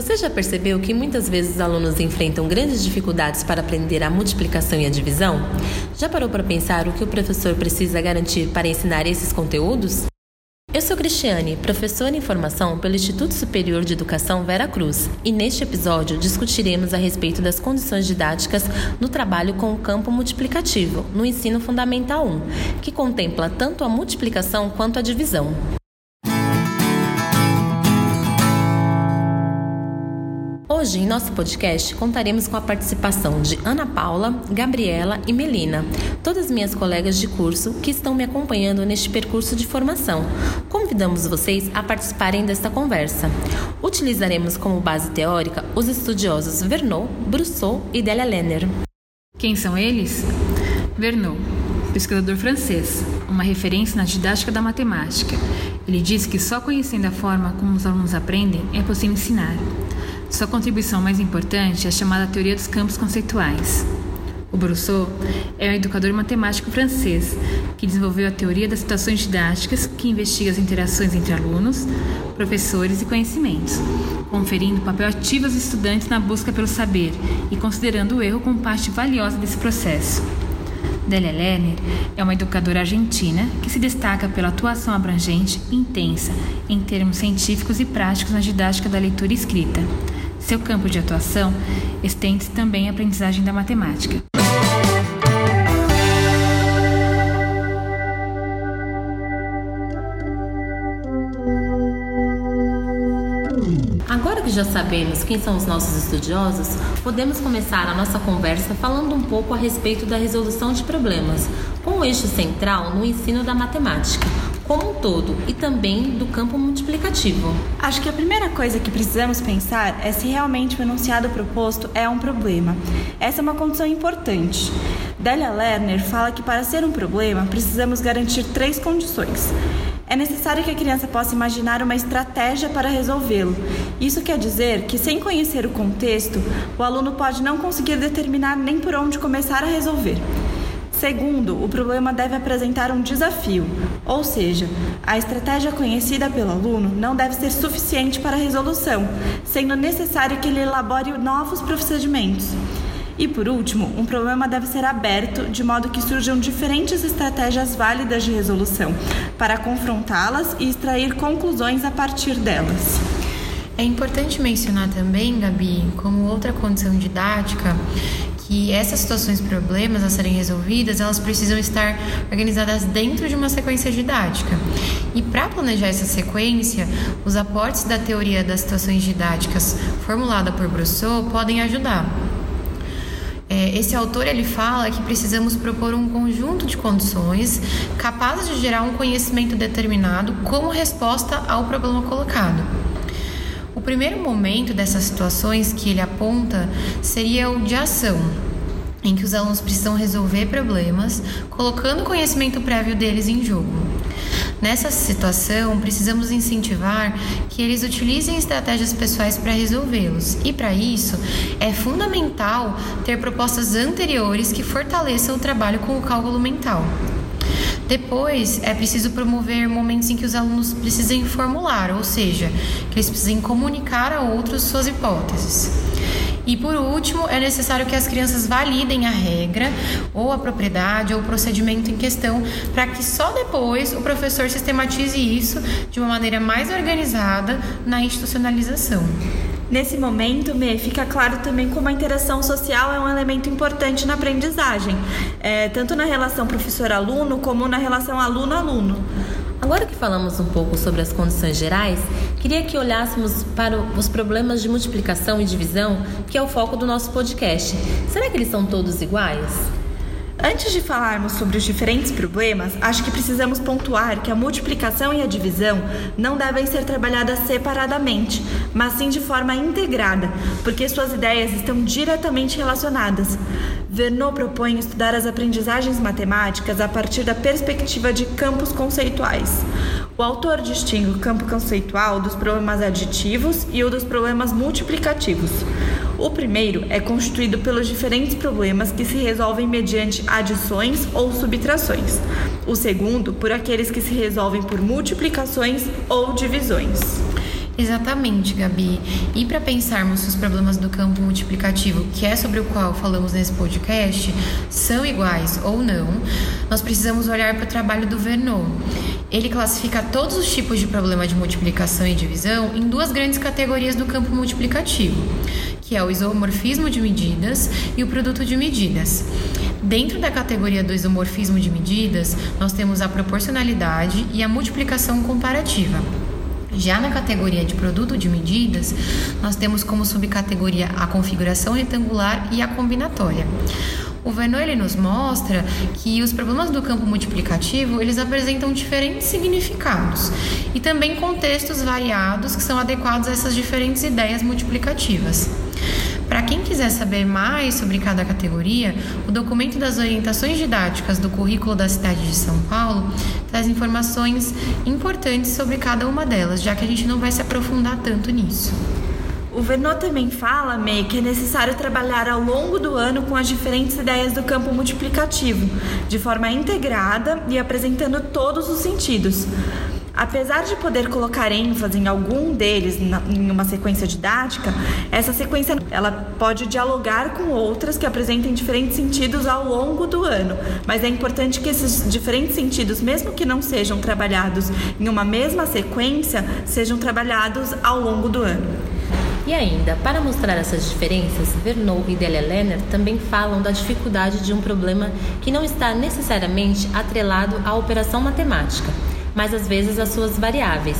Você já percebeu que muitas vezes os alunos enfrentam grandes dificuldades para aprender a multiplicação e a divisão? Já parou para pensar o que o professor precisa garantir para ensinar esses conteúdos? Eu sou Cristiane, professora em formação pelo Instituto Superior de Educação Vera Cruz, e neste episódio discutiremos a respeito das condições didáticas no trabalho com o campo multiplicativo no ensino fundamental 1, que contempla tanto a multiplicação quanto a divisão. Hoje, em nosso podcast, contaremos com a participação de Ana Paula, Gabriela e Melina, todas minhas colegas de curso que estão me acompanhando neste percurso de formação. Convidamos vocês a participarem desta conversa. Utilizaremos como base teórica os estudiosos Verneau, Brousseau e Delia Lenner. Quem são eles? Verneau, pesquisador francês, uma referência na didática da matemática. Ele diz que só conhecendo a forma como os alunos aprendem é possível ensinar. Sua contribuição mais importante é chamada teoria dos campos conceituais. O Brousseau é um educador matemático francês que desenvolveu a teoria das situações didáticas que investiga as interações entre alunos, professores e conhecimentos, conferindo papel ativo aos estudantes na busca pelo saber e considerando o erro como parte valiosa desse processo. Delia Lerner é uma educadora argentina que se destaca pela atuação abrangente e intensa em termos científicos e práticos na didática da leitura escrita seu campo de atuação estende-se também à aprendizagem da matemática. Agora que já sabemos quem são os nossos estudiosos, podemos começar a nossa conversa falando um pouco a respeito da resolução de problemas, com o eixo central no ensino da matemática como um todo e também do campo multiplicativo. Acho que a primeira coisa que precisamos pensar é se realmente o enunciado proposto é um problema. Essa é uma condição importante. Delia Lerner fala que para ser um problema precisamos garantir três condições. É necessário que a criança possa imaginar uma estratégia para resolvê-lo. Isso quer dizer que, sem conhecer o contexto, o aluno pode não conseguir determinar nem por onde começar a resolver. Segundo, o problema deve apresentar um desafio, ou seja, a estratégia conhecida pelo aluno não deve ser suficiente para a resolução, sendo necessário que ele elabore novos procedimentos. E por último, um problema deve ser aberto de modo que surjam diferentes estratégias válidas de resolução, para confrontá-las e extrair conclusões a partir delas. É importante mencionar também, Gabi, como outra condição didática, que essas situações problemas a serem resolvidas, elas precisam estar organizadas dentro de uma sequência didática. E para planejar essa sequência, os aportes da teoria das situações didáticas formulada por Brousseau podem ajudar. É, esse autor ele fala que precisamos propor um conjunto de condições capazes de gerar um conhecimento determinado como resposta ao problema colocado. O primeiro momento dessas situações que ele aponta seria o de ação, em que os alunos precisam resolver problemas, colocando o conhecimento prévio deles em jogo. Nessa situação, precisamos incentivar que eles utilizem estratégias pessoais para resolvê-los, e para isso é fundamental ter propostas anteriores que fortaleçam o trabalho com o cálculo mental. Depois, é preciso promover momentos em que os alunos precisem formular, ou seja, que eles precisem comunicar a outros suas hipóteses. E por último, é necessário que as crianças validem a regra, ou a propriedade, ou o procedimento em questão, para que só depois o professor sistematize isso de uma maneira mais organizada na institucionalização. Nesse momento, Me, fica claro também como a interação social é um elemento importante na aprendizagem, é, tanto na relação professor-aluno como na relação aluno-aluno. Agora que falamos um pouco sobre as condições gerais, queria que olhássemos para os problemas de multiplicação e divisão, que é o foco do nosso podcast. Será que eles são todos iguais? Antes de falarmos sobre os diferentes problemas, acho que precisamos pontuar que a multiplicação e a divisão não devem ser trabalhadas separadamente, mas sim de forma integrada, porque suas ideias estão diretamente relacionadas. Verneau propõe estudar as aprendizagens matemáticas a partir da perspectiva de campos conceituais. O autor distingue o campo conceitual dos problemas aditivos e o dos problemas multiplicativos. O primeiro é constituído pelos diferentes problemas que se resolvem mediante adições ou subtrações. O segundo, por aqueles que se resolvem por multiplicações ou divisões. Exatamente, Gabi. E para pensarmos se os problemas do campo multiplicativo, que é sobre o qual falamos nesse podcast, são iguais ou não, nós precisamos olhar para o trabalho do Vernon. Ele classifica todos os tipos de problema de multiplicação e divisão em duas grandes categorias do campo multiplicativo, que é o isomorfismo de medidas e o produto de medidas. Dentro da categoria do isomorfismo de medidas, nós temos a proporcionalidade e a multiplicação comparativa. Já na categoria de produto de medidas, nós temos como subcategoria a configuração retangular e a combinatória. O Vernon ele nos mostra que os problemas do campo multiplicativo eles apresentam diferentes significados e também contextos variados que são adequados a essas diferentes ideias multiplicativas. Quiser saber mais sobre cada categoria, o documento das orientações didáticas do currículo da cidade de São Paulo traz informações importantes sobre cada uma delas, já que a gente não vai se aprofundar tanto nisso. O Vernon também fala, May, que é necessário trabalhar ao longo do ano com as diferentes ideias do campo multiplicativo, de forma integrada e apresentando todos os sentidos. Apesar de poder colocar ênfase em algum deles na, em uma sequência didática, essa sequência ela pode dialogar com outras que apresentem diferentes sentidos ao longo do ano. Mas é importante que esses diferentes sentidos, mesmo que não sejam trabalhados em uma mesma sequência, sejam trabalhados ao longo do ano. E ainda, para mostrar essas diferenças, Vernon e Delia Lerner também falam da dificuldade de um problema que não está necessariamente atrelado à operação matemática mas às vezes as suas variáveis.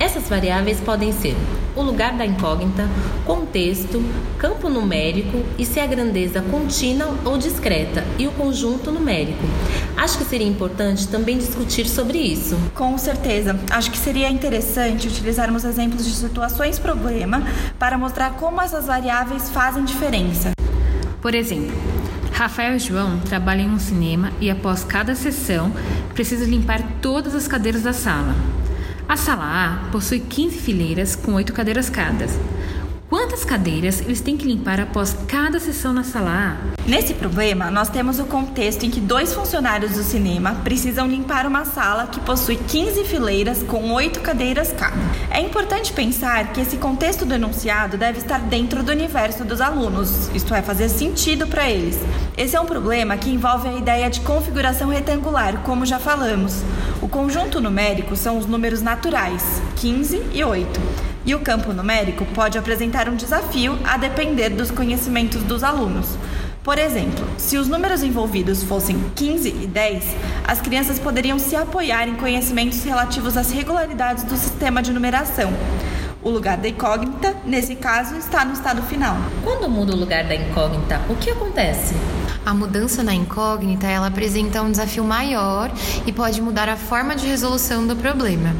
Essas variáveis podem ser o lugar da incógnita, contexto, campo numérico e se a grandeza contínua ou discreta e o conjunto numérico. Acho que seria importante também discutir sobre isso. Com certeza. Acho que seria interessante utilizarmos exemplos de situações problema para mostrar como essas variáveis fazem diferença. Por exemplo, Rafael e João trabalham em um cinema e, após cada sessão, precisam limpar todas as cadeiras da sala. A sala A possui 15 fileiras com 8 cadeiras cada. Quantas cadeiras eles têm que limpar após cada sessão na sala A? Nesse problema, nós temos o contexto em que dois funcionários do cinema precisam limpar uma sala que possui 15 fileiras com 8 cadeiras cada. É importante pensar que esse contexto do enunciado deve estar dentro do universo dos alunos, isto é, fazer sentido para eles. Esse é um problema que envolve a ideia de configuração retangular, como já falamos. O conjunto numérico são os números naturais, 15 e 8 e o campo numérico pode apresentar um desafio a depender dos conhecimentos dos alunos. Por exemplo, se os números envolvidos fossem 15 e 10, as crianças poderiam se apoiar em conhecimentos relativos às regularidades do sistema de numeração. O lugar da incógnita, nesse caso, está no estado final. Quando muda o lugar da incógnita, o que acontece? A mudança na incógnita, ela apresenta um desafio maior e pode mudar a forma de resolução do problema.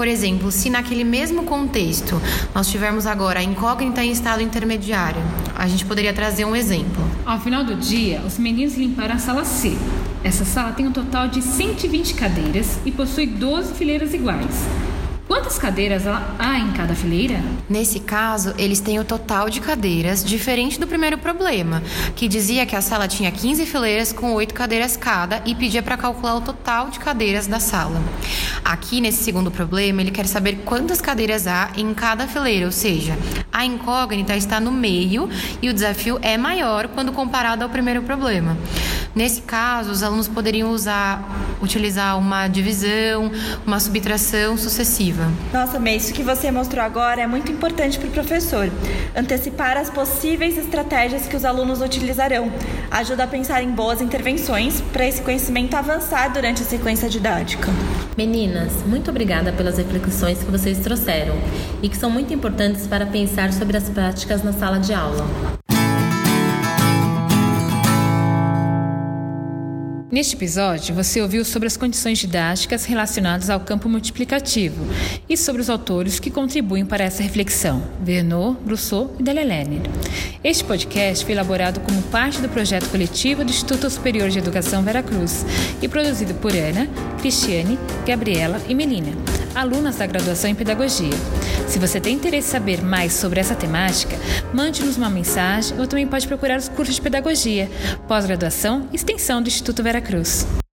Por exemplo, se naquele mesmo contexto nós tivermos agora a incógnita em estado intermediário, a gente poderia trazer um exemplo. Ao final do dia, os meninos limparam a sala C. Essa sala tem um total de 120 cadeiras e possui 12 fileiras iguais. Quantas cadeiras há em cada fileira? Nesse caso, eles têm o total de cadeiras, diferente do primeiro problema, que dizia que a sala tinha 15 fileiras com 8 cadeiras cada e pedia para calcular o total de cadeiras da sala. Aqui, nesse segundo problema, ele quer saber quantas cadeiras há em cada fileira, ou seja, a incógnita está no meio e o desafio é maior quando comparado ao primeiro problema. Nesse caso, os alunos poderiam usar, utilizar uma divisão, uma subtração sucessiva. Nossa, May, isso que você mostrou agora é muito importante para o professor. Antecipar as possíveis estratégias que os alunos utilizarão ajuda a pensar em boas intervenções para esse conhecimento avançar durante a sequência didática. Meninas, muito obrigada pelas reflexões que vocês trouxeram e que são muito importantes para pensar sobre as práticas na sala de aula. Neste episódio, você ouviu sobre as condições didáticas relacionadas ao campo multiplicativo e sobre os autores que contribuem para essa reflexão, Vernon, Rousseau e Lerner. Este podcast foi elaborado como parte do projeto coletivo do Instituto Superior de Educação Vera Cruz e produzido por Ana, Cristiane, Gabriela e Melina, alunas da graduação em Pedagogia. Se você tem interesse em saber mais sobre essa temática, mande-nos uma mensagem ou também pode procurar os cursos de Pedagogia, pós-graduação e extensão do Instituto Vera Cruz.